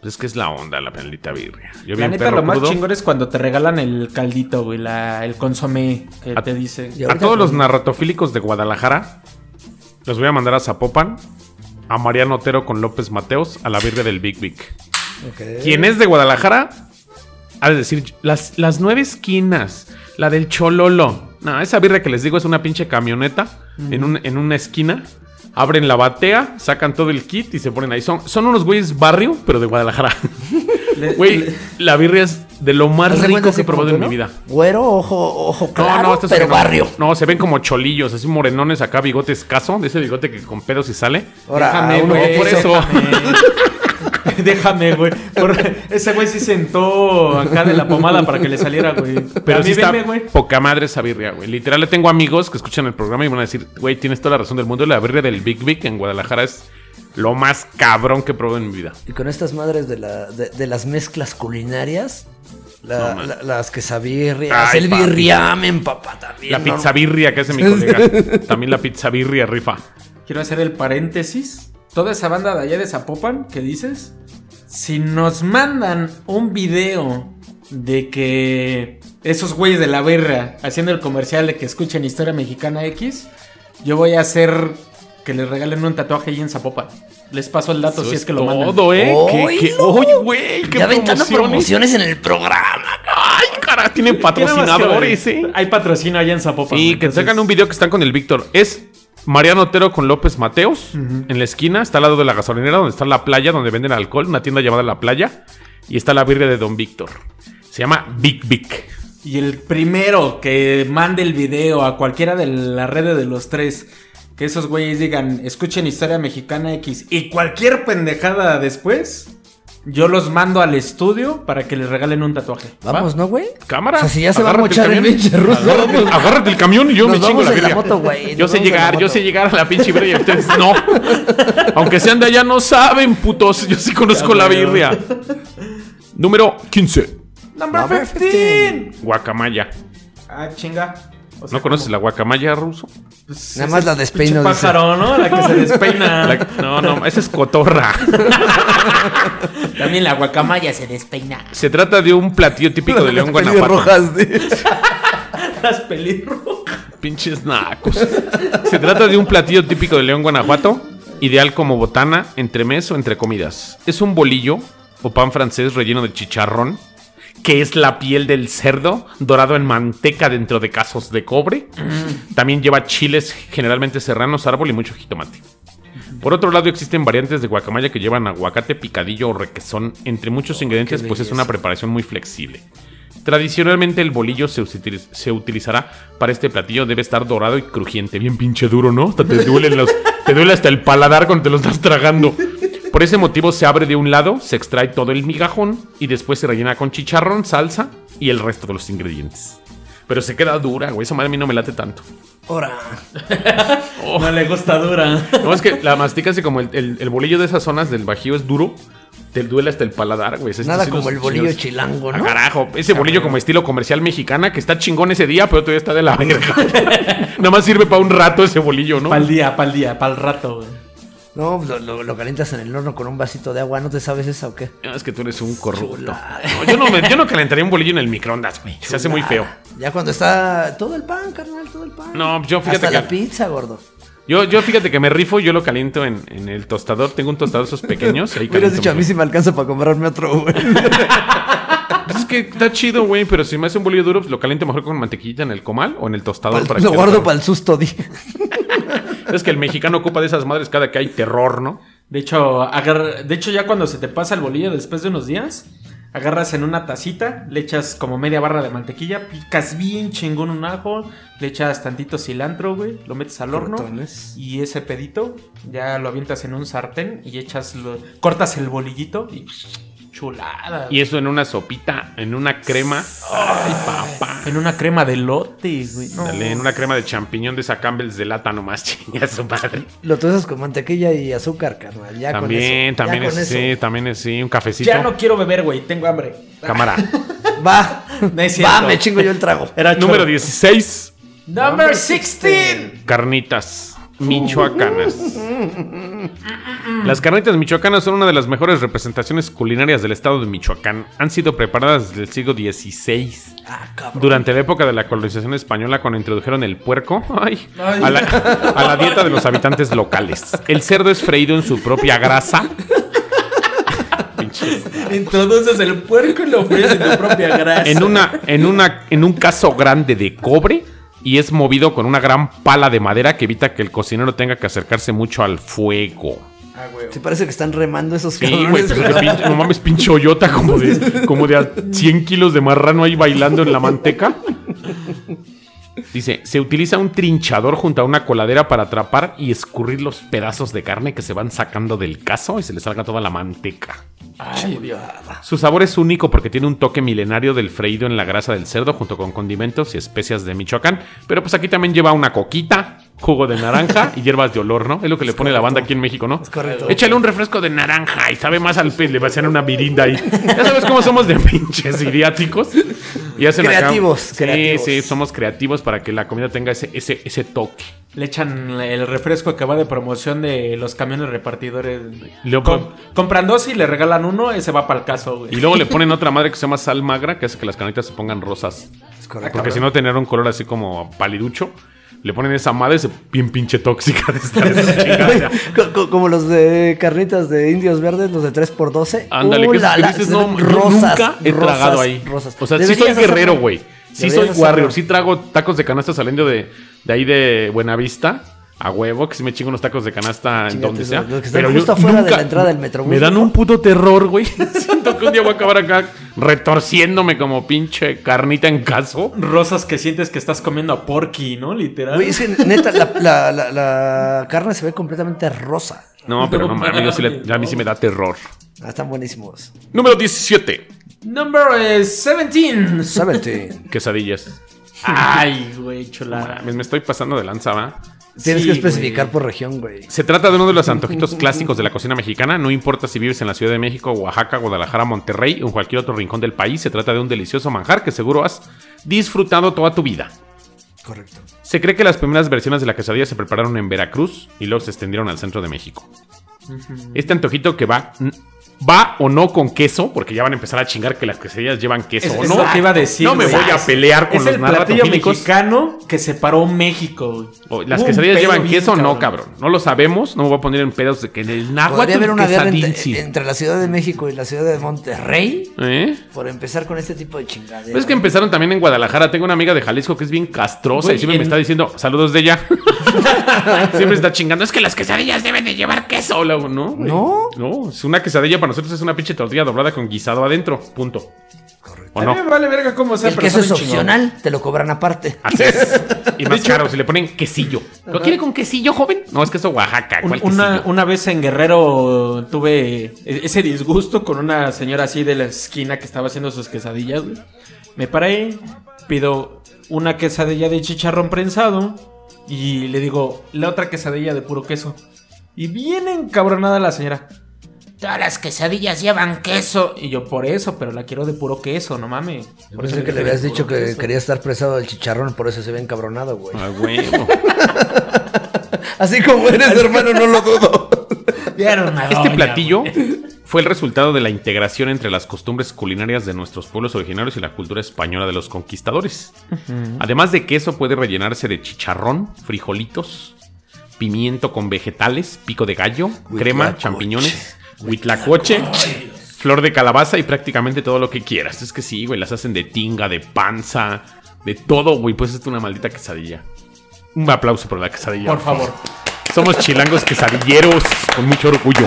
Pues es que es la onda, la maldita birria. Yo La neta, lo más crudo. chingón es cuando te regalan el caldito, güey. La, el consomé que A- te dice. Y A todos los narratofílicos de Guadalajara, los voy a mandar a Zapopan, a Mariano Otero con López Mateos, a la birria del Big Big. Ok. Quien es de Guadalajara, de decir, las, las nueve esquinas, la del Chololo. No, esa birria que les digo es una pinche camioneta en, un- en una esquina. Abren la batea, sacan todo el kit y se ponen ahí. Son, son unos güeyes barrio, pero de Guadalajara. <laughs> Le- Güey, le- la birria es de lo más ¿Haz de rico que he probado en mi no? vida. Güero, ojo, ojo No, claro, no, este pero barrio. No, se ven como cholillos, así morenones acá, bigote escaso, de ese bigote que con pedos y sale. Ahora, Déjame, uno por eso. <laughs> <laughs> Déjame, güey. Por- Ese güey sí sentó acá de la pomada para que le saliera, güey. Pero A sí mí está veme, güey. poca madre esa birria, güey. Literal, le tengo amigos que escuchan el programa y van a decir, güey, tienes toda la razón del mundo. La birria del Big Big en Guadalajara es lo más cabrón que he probado en mi vida. Y con estas madres de, la, de, de las mezclas culinarias, la- No, la- las quesabirrias, Ay, el papi. birriamen, papá, también. La ¿no? pizza birria que hace mi colega. <laughs> También la pizza birria rifa. Quiero hacer el paréntesis. Toda esa banda de allá de Zapopan, ¿qué dices? Si nos mandan un video de que esos güeyes de la berra haciendo el comercial de que escuchen Historia Mexicana X, yo voy a hacer que les regalen un tatuaje ahí en Zapopan. Les paso el dato Eso si es que lo mandan. todo, ¿eh? ¿Qué, qué- ¡Oílo! ¡Oye, güey! ¡Qué Ya aventando promociones! promociones en el programa. ¡Ay, cara! Tienen ¿Qué nada más patrocinadores, que- ¿eh? Hay patrocinio allá en Zapopan. Y güey, que entonces- sacan un video que están con el Víctor. Es Mariano Otero con López Mateos. En la esquina está al lado de la gasolinera donde está la playa, donde venden alcohol. Una tienda llamada La Playa. Y está la birria de Don Víctor. Se llama Big Big. Y el primero que mande el video a cualquiera de la red de los tres, que esos güeyes digan, escuchen Historia Mexicana X y cualquier pendejada después, yo los mando al estudio para que les regalen un tatuaje. ¿va? Vamos, ¿no, güey? Cámara. O sea, si ya se va a agárrate mochar el pinche ruso. Agárrate, agárrate el camión y yo Nos me chingo la güey, Yo nos sé llegar, yo sé llegar a la pinche birria y ustedes no. Aunque sean de allá, no saben, putos. Yo sí conozco la birria. Número 15. Number Number 15. Guacamaya. Ah, chinga. O sea, ¿No conoces como- la guacamaya ruso? pues, Nada más la despeino, dice. pájaro, ¿no? La que se despeina. <laughs> La- no, no, esa es cotorra. <laughs> También la guacamaya se despeina. Se trata de un platillo típico de León, Guanajuato. rojas <laughs> de... Las pelirrojas. Pinches nacos. Se trata de un platillo típico de León, Guanajuato, ideal como botana, entre mes o entre comidas. Es un bolillo o pan francés relleno de chicharrón, que es la piel del cerdo dorado en manteca dentro de casos de cobre. También lleva chiles generalmente serranos, árbol y mucho jitomate. Por otro lado, existen variantes de guacamaya que llevan aguacate, picadillo o requesón, entre muchos ingredientes, pues es una preparación muy flexible. Tradicionalmente el bolillo se, utiliz- se utilizará para este platillo, debe estar dorado y crujiente, bien pinche duro, ¿no? Hasta te duelen los, te duele hasta el paladar cuando te lo estás tragando. <laughs> Por ese motivo se abre de un lado, se extrae todo el migajón y después se rellena con chicharrón, salsa y el resto de los ingredientes. Pero se queda dura, güey, esa madre a mí no me late tanto. Ahora. <laughs> No le gusta dura. No, es que la masticas y como el, el- el bolillo de esas zonas del bajío es duro, te duele hasta el paladar, güey. Ese- Nada como el bolillo chilango, Ah, ¿no? carajo, ese bolillo como estilo comercial mexicana que está chingón ese día, pero todavía está de la <laughs> verga. Nada más sirve para un rato ese bolillo, ¿no? Pa'l día, pa'l día, pa'l rato, güey. No, pues lo, lo- lo calientas en el horno con un vasito de agua. ¿No te sabes esa o qué? Es que tú eres un corrupto. No, yo, no me- yo no calentaría un bolillo en el microondas, güey. Se hace muy feo. Ya cuando está todo el pan, carnal, todo el pan. No, yo fíjate Hasta que- la pizza, gordo. Yo, yo fíjate que me rifo, yo lo caliento en, en el tostador. Tengo un tostador esos pequeños. ahí Hubieras dicho, a mí sí me alcanza para comprarme otro, güey. <laughs> Pues es que está chido, güey, pero si me hace un bolillo duro, pues lo caliento mejor con mantequillita en el comal o en el tostador. para lo que- guardo para el susto, di. <laughs> <laughs> Es que el mexicano ocupa de esas madres cada que hay terror, ¿no? De hecho, agarra- de hecho, ya cuando se te pasa el bolillo después de unos días, agarras en una tacita, le echas como media barra de mantequilla, picas bien chingón un ajo, le echas tantito cilantro, güey, lo metes al horno Cortones. y ese pedito ya lo avientas en un sartén y echas, lo, cortas el bolillito y chulada. Y eso en una sopita, en una crema. Ay, papá. en una crema de lote, güey. No. Dale, en una crema de champiñón de esa Campbell's de lata nomás, <laughs> chinga su madre. Lo tuestas con mantequilla y azúcar, carnal. Ya con También. Ya también con es, eso. sí, también es, sí, un cafecito. Ya no quiero beber, güey, tengo hambre. Cámara. <laughs> Va. No es cierto. Va, me chingo yo el trago. Era Número choro. 16. Number 16. Carnitas michoacanas. <laughs> Las carnitas michoacanas son una de las mejores representaciones culinarias del estado de Michoacán. Han sido preparadas desde el siglo XVI. Ah. Durante la época de la colonización española, cuando introdujeron el puerco ay, <laughs> Ay. A, la, a la dieta de los habitantes locales. El cerdo es freído en su propia grasa. Pinches. Introduces el puerco y lo ofreces en tu propia grasa. En, una, en, una, en un caso grande de cobre y es movido con una gran pala de madera que evita que el cocinero tenga que acercarse mucho al fuego. Ah, güey. Sí, parece que están remando esos Sí, güey, cabrones. pero de pinche- no mames, pinche hoyota como de, como de a 100 kilos de marrano ahí bailando en la manteca. Dice, se utiliza un trinchador junto a una coladera para atrapar y escurrir los pedazos de carne que se van sacando del caso y se le salga toda la manteca. Ay, Dios. Su sabor es único porque tiene un toque milenario del freído en la grasa del cerdo junto con condimentos y especias de Michoacán. Pero pues aquí también lleva una coquita, jugo de naranja y hierbas de olor, ¿no? Es lo que le pone la banda aquí en México, ¿no? Es correcto. Échale un refresco de naranja y sabe más al pez, le va a hacer una mirinda ahí. Ya sabes cómo somos de pinches idiáticos. Y hacen acá- Creativos, Sí, creativos. sí, somos creativos para que la comida tenga ese, ese, ese toque. Le echan el refresco que va de promoción de los camiones repartidores. Luego- Com- compran dos y le regalan uno, ese va para el caso, güey. Y luego le ponen otra madre que se llama sal magra, que hace que las canitas se pongan rosas. Es correcto. Porque si no tener un color así como paliducho, le ponen esa madre ese bien pinche tóxica de estar esa <laughs> chingada. Co- co- Como los de carnitas de indios verdes, los de 3x12. Ándale, Uh, que, la, que dices, se no, rosas, nunca he rosas, tragado ahí. rosas. O sea, sí soy guerrero, güey. Sí soy warrior, sí trago tacos de canasta saliendo de, de ahí de Buenavista. A huevo, que sí me chingo unos tacos de canasta en donde sea. los que están Pero justo yo afuera de nunca- la entrada del Metrobús, Me dan ¿no? un puto terror, güey. <laughs> Siento que un día voy a acabar acá retorciéndome como pinche carnita en caso. Rosas que sientes que estás comiendo a porky, ¿no? Literal. Güey, es que neta, la, la- la- la carne se ve completamente rosa. No, pero no yo sí le- a mí sí me da terror. Ah, están buenísimos. Número 17. Number eh, 17. 17. Quesadillas. Ay, güey, chulada. Mames, me estoy pasando de lanza, ¿va? Tienes Sí, que especificar güey. por región, güey. Se trata de uno de los antojitos clásicos de la cocina mexicana. No importa si vives en la Ciudad de México, Oaxaca, Guadalajara, Monterrey o en cualquier otro rincón del país, se trata de un delicioso manjar que seguro has disfrutado toda tu vida. Correcto. Se cree que las primeras versiones de la quesadilla se prepararon en Veracruz y luego se extendieron al centro de México. Este antojito que va, va o no con queso, porque ya van a empezar a chingar que las quesadillas llevan queso Es, o es no. lo que iba a decir. No me voy a pelear con es los el platillo mexicano que separó México. Las quesadillas llevan bien queso o no, cabrón. No lo sabemos. No me voy a poner en pedos de que en el náhuatl Podría haber una guerra entre, la Ciudad de México y la Ciudad de Monterrey ¿Eh? por empezar con este tipo de chingaderas. Pues es que empezaron también en Guadalajara. Tengo una amiga de Jalisco que es bien castrosa Güey, y siempre en- me está diciendo saludos de ella. <laughs> siempre está chingando. Es que las quesadillas deben de llevar queso. Luego, ¿no? güey. ¿No? No, es una quesadilla para nosotros es una pinche tortilla doblada con guisado adentro. Punto. ¿O A mí me no? vale verga cómo sea, El queso es opcional, te lo cobran aparte. Así es. Y más caro, si le ponen quesillo. ¿Lo quiere con quesillo, joven? No, es queso Oaxaca. Un- ¿Cuál una, quesillo? una vez en Guerrero tuve e- ese disgusto con una señora así de la esquina que estaba haciendo sus quesadillas. güey. Me paré, pido una quesadilla de chicharrón prensado y le digo la otra quesadilla de puro queso. Y bien encabronada la señora. Todas las quesadillas llevan queso. Y yo, por eso, pero la quiero de puro queso, no mames. Por Pensé eso que le habías dicho que queso. quería estar presado del chicharrón, por eso se ve encabronado, güey. Ah, huevo. <laughs> Así como eres, hermano, no lo dudo. <laughs> Vieron Este doña, platillo güey. Fue el resultado de la integración entre las costumbres culinarias de nuestros pueblos originarios y la cultura española de los conquistadores. Además de queso, puede rellenarse de chicharrón, frijolitos, pimiento con vegetales, pico de gallo, crema, Huitlacoche. champiñones, huitlacoche, flor de calabaza y prácticamente todo lo que quieras. Es que sí, güey, las hacen de tinga, de panza, de todo, güey. Pues es una maldita quesadilla. Un aplauso por la quesadilla. Por favor. Somos chilangos quesadilleros con mucho orgullo.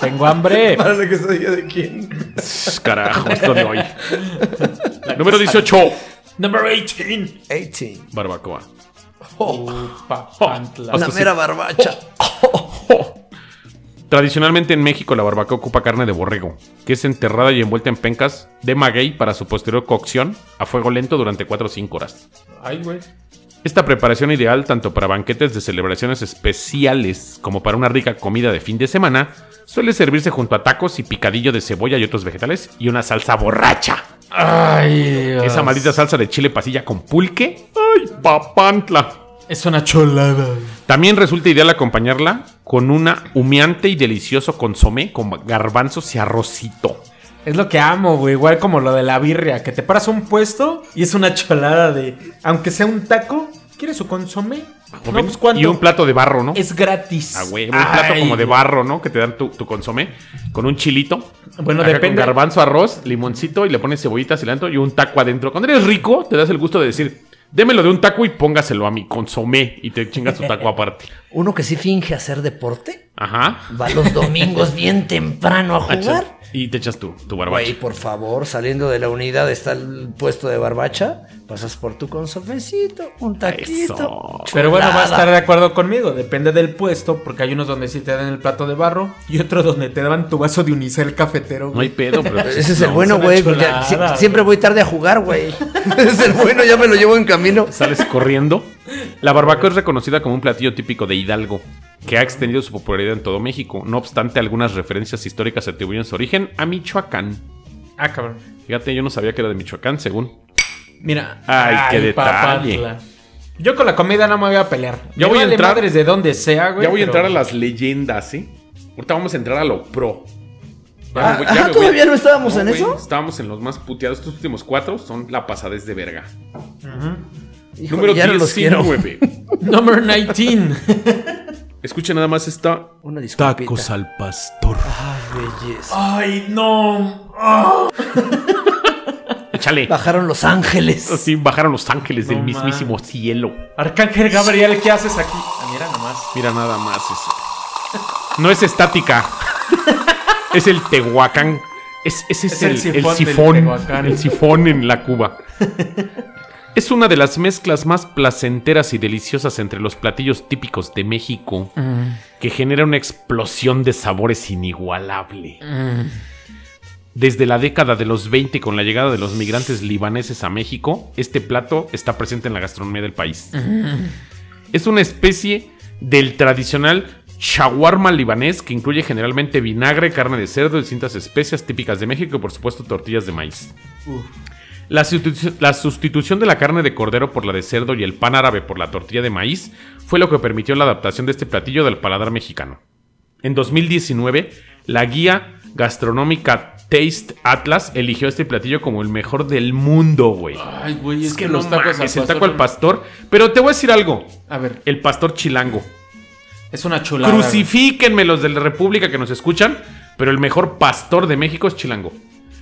Tengo hambre. ¿Para la quesadilla de quién? Carajo, esto de hoy. <laughs> Número 18. Number 18. 18. Barbacoa. Upa, Oh. sí. mera barbacha. <laughs> Tradicionalmente en México la barbacoa ocupa carne de borrego, que es enterrada y envuelta en pencas de maguey para su posterior cocción a fuego lento durante 4 o 5 horas. Ay, güey. Esta preparación ideal tanto para banquetes de celebraciones especiales como para una rica comida de fin de semana suele servirse junto a tacos y picadillo de cebolla y otros vegetales y una salsa borracha. Ay, Dios. Esa maldita salsa de chile pasilla con pulque. ¡Ay, papantla! Es una cholada. También resulta ideal acompañarla con una humeante y delicioso consomé con garbanzos y arrocito. Es lo que amo, güey. Igual como lo de la birria. Que te paras a un puesto y es una cholada de. Aunque sea un taco, ¿quieres su consomé? No, pues ¿cuánto? Y un plato de barro, ¿no? Es gratis. Ah, güey, un plato como de barro, ¿no? Que te dan tu, tu consomé con un chilito. Bueno, Acá depende. Con garbanzo, arroz, limoncito y le pones cebollita, cilantro y un taco adentro. Cuando eres rico, te das el gusto de decir, démelo de un taco y póngaselo a mi consomé y te chingas tu taco <laughs> aparte. Uno que sí finge hacer deporte, Ajá. va los domingos bien temprano a jugar. Y te echas tu, tu barbacha. Güey, por favor, saliendo de la unidad está el puesto de barbacha, pasas por tu consomecito, un taquito. Eso. Pero bueno, va a estar de acuerdo conmigo. Depende del puesto, porque hay unos donde sí te dan el plato de barro y otros donde te daban tu vaso de unicel cafetero. No hay pedo, pero... <laughs> Ese es el No, bueno, güey. porque chulada, güey. siempre voy tarde a jugar, güey. <laughs> Ese es el bueno, ya me lo llevo en camino. sales corriendo. La barbacoa es reconocida como un platillo típico de Hidalgo, que ha extendido su popularidad en todo México. No obstante, algunas referencias históricas atribuyen su origen a Michoacán. Ah, cabrón. Fíjate, yo no sabía que era de Michoacán, según. Mira. Ay, qué detalle. papantla. Yo con la comida no me voy a pelear. Ya voy a entrar- madres de donde sea, güey. ya voy a entrar a las leyendas, ¿sí? Ahorita vamos a entrar a lo pro. Ya Ah, me voy- ya ah, voy ¿todavía no estábamos en güey, eso? Estábamos en los más puteados. Estos últimos cuatro son la pasadez de verga. Número ya no los quiero. 19. <laughs> Number 19. Escuchen nada más esta. Una disculpita. al pastor. Ay, belleza. Ay, no. <laughs> Échale. Bajaron los ángeles. Así bajaron los ángeles del mismísimo cielo. Arcángel Gabriel, ¿qué haces aquí? Ah, mira nomás. Mira nada más eso. No es estática. es el Tehuacán. Es, ese es, Es el, el el sifón. El sifón en la cuba. Es una de las mezclas más placenteras y deliciosas entre los platillos típicos de México. Que genera una explosión de sabores inigualable. Desde la década de los 20 con la llegada de los migrantes libaneses a México, este plato está presente en la gastronomía del país. Es una especie del tradicional shawarma libanés que incluye generalmente vinagre, carne de cerdo, distintas especias típicas de México y por supuesto tortillas de maíz. La, sustitu- la sustitución de la carne de cordero por la de cerdo y el pan árabe por la tortilla de maíz fue lo que permitió la adaptación de este platillo del paladar mexicano. En 2019, la guía gastronómica Taste Atlas eligió este platillo como el mejor del mundo, güey. Ay, güey, es, que, los tacos al el taco al pastor. Pero te voy a decir algo. A ver, El pastor chilango. es una chulada. Crucifíquenme los de la República que nos escuchan, pero el mejor pastor de México es chilango.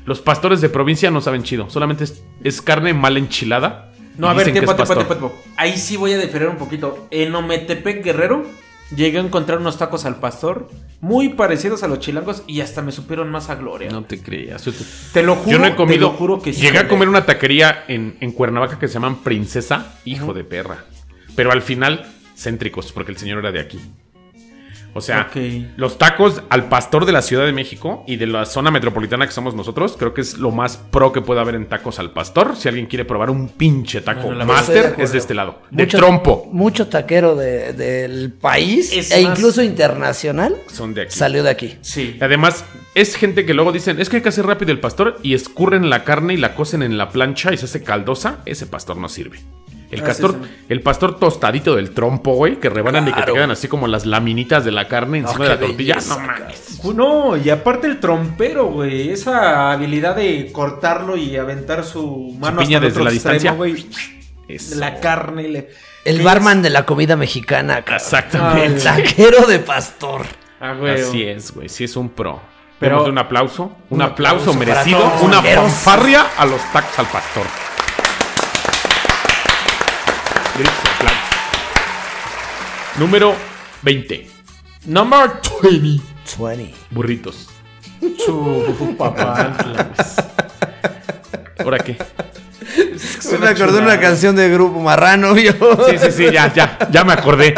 Los pastores de provincia no saben chido, solamente es, es carne mal enchilada. No, a ver, tiempo, tiempo, pastor. tiempo, tiempo. Ahí sí voy a diferir un poquito. En Ometepec, Guerrero, llegué a encontrar unos tacos al pastor muy parecidos a los chilangos y hasta me supieron más a gloria. No te creas. Te lo juro, Yo no he comido. te lo juro que sí. Llegué a comer una taquería en, en Cuernavaca que se llaman Princesa, hijo de perra. Pero al final, céntricos, porque el señor era de aquí. O sea, los tacos al pastor de la Ciudad de México y de la zona metropolitana que somos nosotros, creo que es lo más pro que puede haber en tacos al pastor. Si alguien quiere probar un pinche taco Bueno, de master, es de este lado. De trompo. Mucho taquero de- del país Es e más- incluso internacional Son de aquí. salió de aquí. Sí. Además, es gente que luego dicen, es que hay que hacer rápido el pastor y escurren la carne y la cocen en la plancha y se hace caldosa. Ese pastor no sirve. El, Ah, castor, sí, sí. el pastor tostadito del trompo, güey, que rebanan y que te quedan así como las laminitas de la carne encima de la tortilla. belleza, no mames. No, y aparte el trompero, güey. Esa habilidad de cortarlo y aventar su mano piña hasta el desde otro la extremo, distancia. güey. La carne. y le- El ¿Qué barman de la comida mexicana. cabrón. Exactamente. El taquero de pastor. Ah, güey. Así es, güey. Sí es un pro. Pero- un aplauso. Un, Un aplauso, aplauso merecido. Una fanfarria a los tacos al pastor. Gritos de aplauso. Número 20. Number 20. 20. Burritos. Chu, papá. <laughs> ¿Ahora qué? Me acordé de una canción de grupo marrano, vio. Sí, sí, sí, ya, ya, ya me acordé.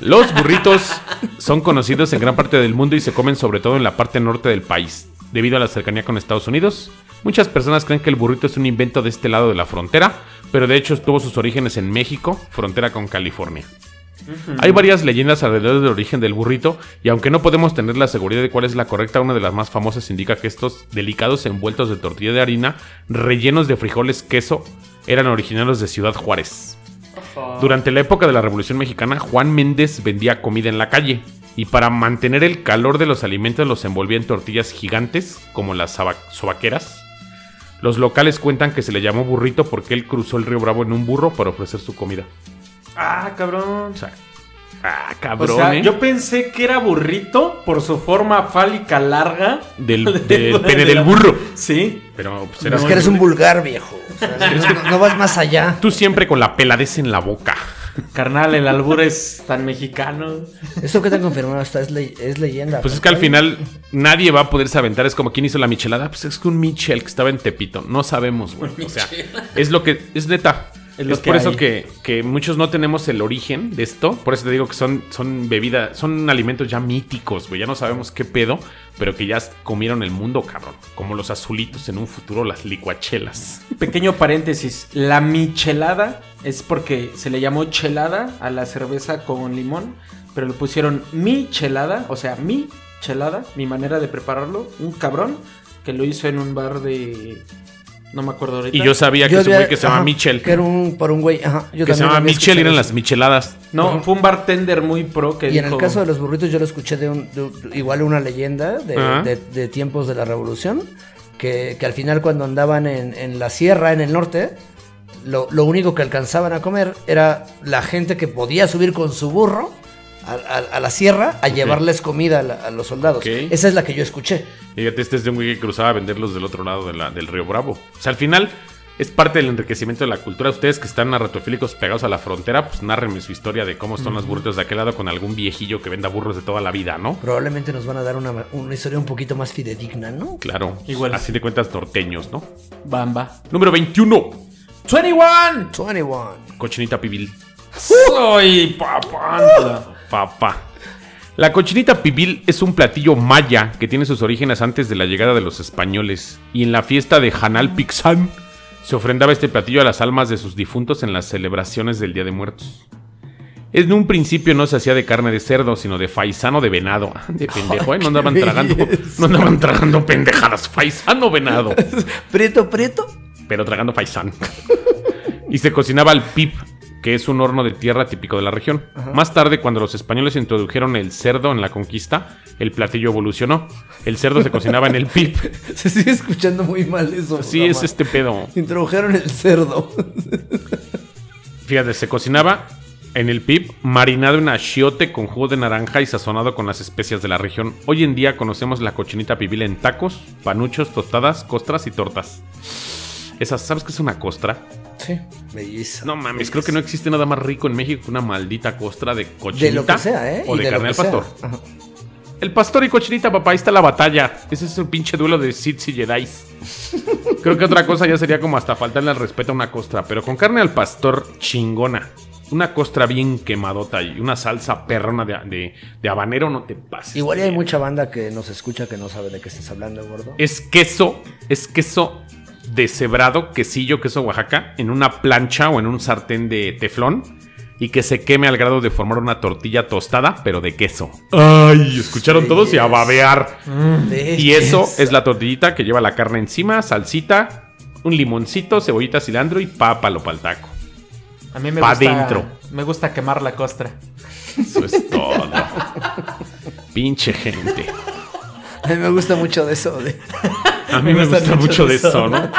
Los burritos son conocidos en gran parte del mundo y se comen sobre todo en la parte norte del país. Debido a la cercanía con Estados Unidos, muchas personas creen que el burrito es un invento de este lado de la frontera, pero de hecho tuvo sus orígenes en México, frontera con California. Hay varias leyendas alrededor del origen del burrito y aunque no podemos tener la seguridad de cuál es la correcta, una de las más famosas indica que estos delicados envueltos de tortilla de harina, rellenos de frijoles, queso, eran originarios de Ciudad Juárez. Durante la época de la Revolución Mexicana, Juan Méndez vendía comida en la calle y para mantener el calor de los alimentos los envolvía en tortillas gigantes como las sobaqueras. Los locales cuentan que se le llamó burrito porque él cruzó el río Bravo en un burro para ofrecer su comida. Ah, cabrón. O sea, ah, O cabrón, sea, ¿eh? yo pensé que era burrito por su forma fálica larga. Del, <laughs> De- del de pene del burro. Sí. Pero pues, era- Es que eres un vulgar, viejo. O sea, no, no vas más allá. tú siempre con la peladez en la boca. Carnal, el albur es tan mexicano. ¿Esto qué tan confirmado está? Es, le- es leyenda. Pues es que al final nadie va a poderse aventar. Es como quién hizo la michelada. Pues es que un Michel que estaba en Tepito. No sabemos, güey. O sea, es lo que. Es neta. Es por eso que, que muchos no tenemos el origen de esto. Por eso te digo que son, son bebidas, son alimentos ya míticos, güey. Ya no sabemos qué pedo, pero que ya comieron el mundo, cabrón. Como los azulitos en un futuro, las licuachelas. Pequeño paréntesis. La michelada es porque se le llamó chelada a la cerveza con limón, pero le pusieron michelada, o sea, mi chelada, mi manera de prepararlo. Un cabrón que lo hizo en un bar de. No me acuerdo ahorita. Y yo sabía que Yo es un había- güey que se llama Michel. Que era un, por un güey. Ajá, yo Que se llama Michel y eran las micheladas. No, fue un bartender muy pro que Y en el caso de los burritos, yo lo escuché de, un, de igual una leyenda de, Ajá. de- de tiempos de la revolución. Que, que al final, cuando andaban en, en la sierra, en el norte, lo, lo único que alcanzaban a comer era la gente que podía subir con su burro a, a- a la sierra a llevarles comida a, la- a los soldados. Esa es la que yo escuché. Fíjate, este es de un güey que cruzaba a venderlos del otro lado de la- del río Bravo. O sea, al final es parte del enriquecimiento de la cultura. Ustedes que están narratofílicos pegados a la frontera, pues nárrenme su historia de cómo son los burritos de aquel lado con algún viejillo que venda burros de toda la vida, ¿no? Probablemente nos van a dar una, una historia un poquito más fidedigna, ¿no? Claro. Igual. Así de cuentas norteños, ¿no? Bamba. Número 21. 21. 21. Cochinita pibil. Soy papá. Papá. La cochinita pibil es un platillo maya que tiene sus orígenes antes de la llegada de los españoles. Y en la fiesta de Hanal Pixán se ofrendaba este platillo a las almas de sus difuntos en las celebraciones del Día de Muertos. En un principio no se hacía de carne de cerdo, sino de faisano de venado. <laughs> De pendejo, ¿eh? No andaban tragando, no andaban tragando pendejadas. Faisano venado. <laughs> Prieto, prieto. pero tragando faisán. y se cocinaba al pip, que es un horno de tierra típico de la región. Más tarde, cuando los españoles introdujeron el cerdo en la conquista, el platillo evolucionó. El cerdo se cocinaba en el pip. <laughs> Se sigue escuchando muy mal eso. Sí, es este pedo. Introdujeron el cerdo. <laughs> Fíjate, se cocinaba en el pip marinado en achiote con jugo de naranja y sazonado con las especias de la región. Hoy en día conocemos la cochinita pibil en tacos, panuchos, tostadas, costras y tortas. Esas, ¿sabes qué es una costra? Sí. Belleza. No mames, creo que no existe nada más rico en México que una maldita costra de cochinita. De lo que sea, ¿eh? O de, carne al pastor. Ajá. El pastor y cochinita, papá, ahí está la batalla. Ese es el pinche duelo de Sith y Jedi. <laughs> Creo que otra cosa ya sería como hasta faltarle al respeto a una costra. Pero con carne al pastor chingona. Una costra bien quemadota y una salsa perrona de, de- de habanero, no te pases. Igual hay mucha banda que nos escucha que no sabe de qué estás hablando, gordo. Es queso, es queso deshebrado, quesillo, queso Oaxaca, en una plancha o en un sartén de teflón y que se queme al grado de formar una tortilla tostada, pero de queso. Ay, escucharon todos y a babear. Y eso es la tortillita que lleva la carne encima, salsita, un limoncito, cebollita, cilantro y pápalo pa'l taco. A mí me Pa' gusta. dentro. Me gusta quemar la costra. Eso es todo. <laughs> Pinche gente. A mí me gusta mucho de eso. de- A mí me gusta mucho de eso, ¿no?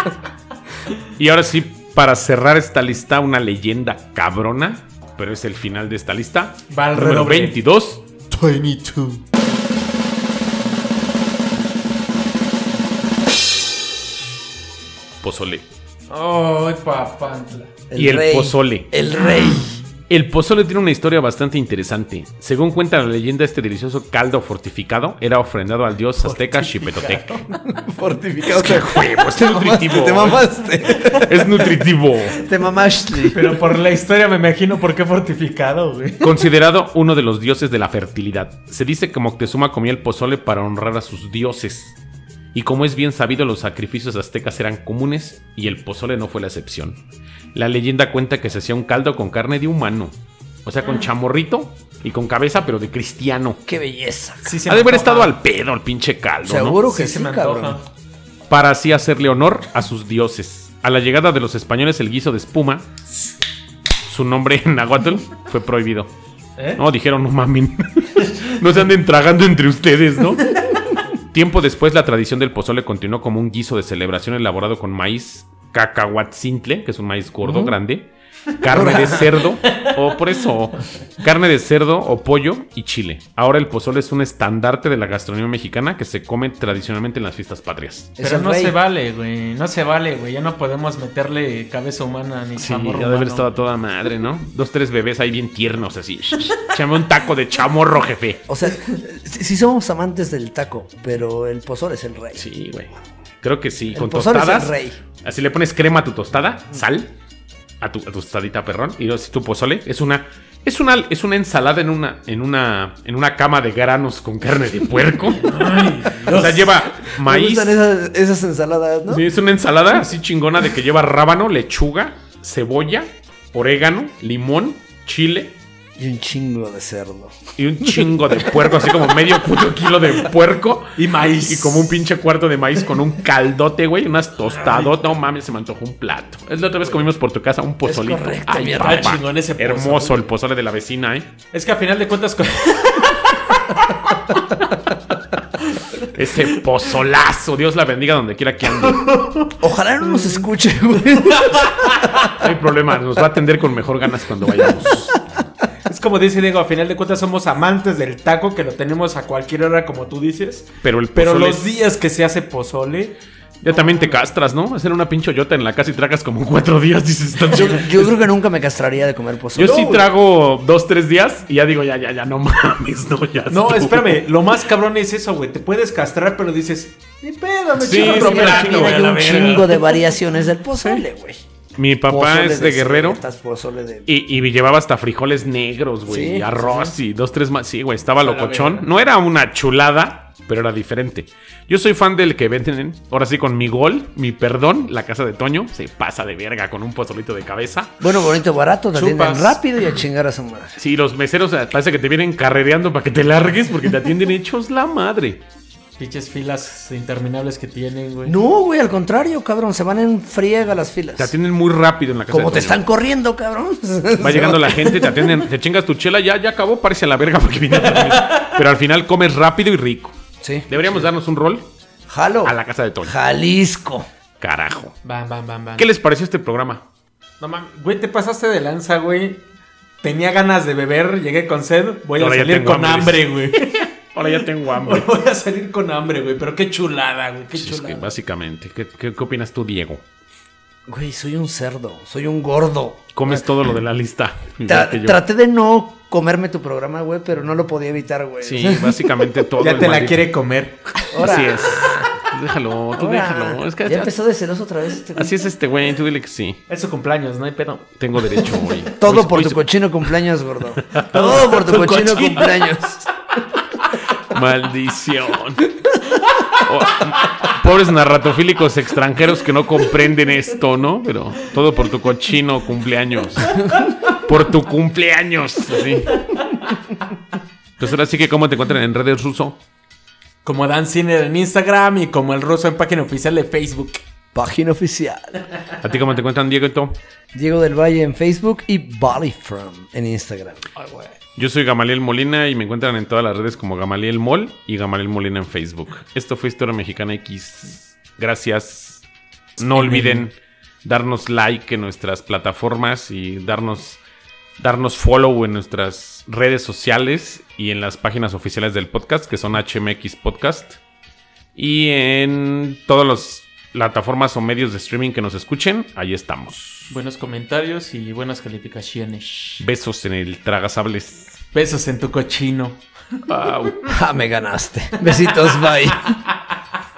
Y ahora sí, para cerrar esta lista, una leyenda cabrona, pero es el final de esta lista. Va al Número redoble. 22. 22. Pozole. Ay, papantla. Y el pozole. El rey. El pozole tiene una historia bastante interesante. Según cuenta la leyenda, este delicioso caldo fortificado era ofrendado al dios azteca Xipetotec. Fortificado. <laughs> Es que huevo, es te mamaste, nutritivo. te mamaste. Es nutritivo. Te mamaste. Pero por la historia me imagino por qué fortificado, güey. Considerado uno de los dioses de la fertilidad. Se dice que Moctezuma comía el pozole para honrar a sus dioses. Y como es bien sabido, los sacrificios aztecas eran comunes y el pozole no fue la excepción. La leyenda cuenta que se hacía un caldo con carne de humano. O sea, con chamorrito y con cabeza, pero de cristiano. Qué belleza. Sí, se Ha de haber estado al pedo el pinche caldo, ¿no? Seguro que Sí, sí, se me antoja. Para así hacerle honor a sus dioses. A la llegada de los españoles, el guiso de espuma, su nombre en náhuatl, fue prohibido. ¿Eh? No, dijeron, no mamen. <laughs> no se anden tragando entre ustedes, ¿no? <laughs> Tiempo después, la tradición del pozole continuó como un guiso de celebración elaborado con maíz cacahuatzintle, que es un maíz gordo, grande, carne de cerdo, o por eso, carne de cerdo o pollo y chile. Ahora el pozole es un estandarte de la gastronomía mexicana que se come tradicionalmente en las fiestas patrias. Pero no rey. se vale, güey. No se vale, güey. Ya no podemos meterle cabeza humana ni Sí, chamorro ya debe haber estado a toda madre, ¿no? Dos, tres bebés ahí bien tiernos, así. Llame un taco de chamorro, jefe. O sea, si, si somos amantes del taco, pero el pozole es el rey. Sí, güey. Creo que sí. El Con pozole es el tostadas. rey. Así le pones crema a tu tostada, sal, a tu, a tu tostadita perrón. Y si tu pozole es una. Es una, es una ensalada en una, en una, en una cama de granos con carne de puerco. <laughs> o sea, lleva Me maíz. gustan esas, esas ensaladas, ¿no? Sí, es una ensalada así chingona de que lleva rábano, lechuga, cebolla, orégano, limón, chile Y un chingo de cerdo. y un chingo de puerco, así como medio puto kilo de puerco. Y maíz. Y como un pinche cuarto de maíz con un caldote, güey, unas tostadotas. No mames, se me antojó un plato. Es la otra vez comimos por tu casa un pozolito. correcto, Ay, papá. chingón ese pozole. Hermoso el pozole de la vecina, ¿eh? Es que a final de cuentas. con- <laughs> Ese pozolazo. Dios la bendiga donde quiera que ande. Ojalá no nos escuche, güey. No hay problema, nos va a atender con mejor ganas cuando vayamos. Como dice Diego, a final de cuentas somos amantes del taco, que lo tenemos a cualquier hora, como tú dices. Pero el Pero pozole los días que se hace pozole. Ya también te castras, ¿no? Hacer una pinche hoyota en la casa y tragas como cuatro días, dices. "Está Yo, chido". yo creo que nunca me castraría de comer pozole. Yo sí trago dos, tres días y ya digo, ya, ya, ya, no <laughs> mames, no, ya. No, estuvo. espérame, lo más cabrón es eso, güey. Te puedes castrar, pero dices, ni pedo, me Sí, chingo sí, a hay un chingo de variaciones del pozole, güey. Mi papá es de guerrero. de... Y, y llevaba hasta frijoles negros, güey. Sí, y arroz y dos, tres más. Sí, güey, estaba locochón. No era una chulada, pero era diferente. Yo soy fan del que venden, ahora sí, con mi gol, mi perdón, la casa de Toño. Se pasa de verga con un pozolito de cabeza. Bueno, bonito, barato, te atienden Chupas. rápido y a chingar a su madre. Sí, los meseros parece que te vienen carrereando para que te largues porque te atienden hechos la madre. Pinches filas interminables que tienen, güey. No, güey, al contrario, cabrón, se van en friega las filas. Te atienden muy rápido en la casa Como de te Toño. están corriendo, cabrón. Va llegando la gente, te atienden, te chingas tu chela, ya, ya acabó, parece a la verga porque dormir. Pero al final comes rápido y rico. Sí. Deberíamos darnos un rol Jalo. a la casa de Toño. Jalisco. Carajo. Bam, bam, bam, bam. ¿Qué les pareció este programa? No mames, güey, te pasaste de lanza, güey. Tenía ganas de beber, llegué con sed, voy Ahora a salir con hambre, hambre, güey. <laughs> Ahora ya tengo <laughs> hambre. voy a salir con hambre, güey, pero qué chulada, güey, qué Sí, es que chulada. básicamente, ¿qué, qué, qué opinas tú, Diego? Güey, soy un cerdo, soy un gordo. Comes todo lo de la lista. <laughs> Tra- traté de no comerme tu programa, güey, pero no lo podía evitar, güey. Sí, <laughs> básicamente todo. ya te la quiere comer. Ahora. Así es. Déjalo, tú Ahora, déjalo. Es que ya ya- empezó de celoso otra vez este así es este güey, tú dile que sí. Es su cumpleaños, no hay pedo. Tengo derecho, güey. Todo Hoy- por hoy tu cochino cumpleaños, gordo. Todo por tu Tu cochino cochino. cumpleaños. Maldición. Oh, pobres narratofílicos extranjeros que no comprenden esto, ¿no? Pero todo por tu cochino cumpleaños. Por tu cumpleaños. Así. Pues ahora sí que, ¿cómo te encuentran en redes ruso? Como Dan Ciner en Instagram y como el ruso en página oficial de Facebook. Página oficial. ¿A ti cómo te encuentran, Diego y tú? Diego del Valle en Facebook y Bali From en Instagram. Yo soy Gamaliel Molina y me encuentran en todas las redes como Gamaliel Mol y Gamaliel Molina en Facebook. Esto fue Historia Mexicana X. Gracias. No olviden darnos like en nuestras plataformas y darnos, darnos follow en nuestras redes sociales y en las páginas oficiales del podcast, que son HMX Podcast. Y en todas las plataformas o medios de streaming que nos escuchen, ahí estamos. Buenos comentarios y buenas calificaciones. Besos en el tragasables. Besos en tu cochino. Au. <laughs> Ah, me ganaste. Besitos, bye. <laughs>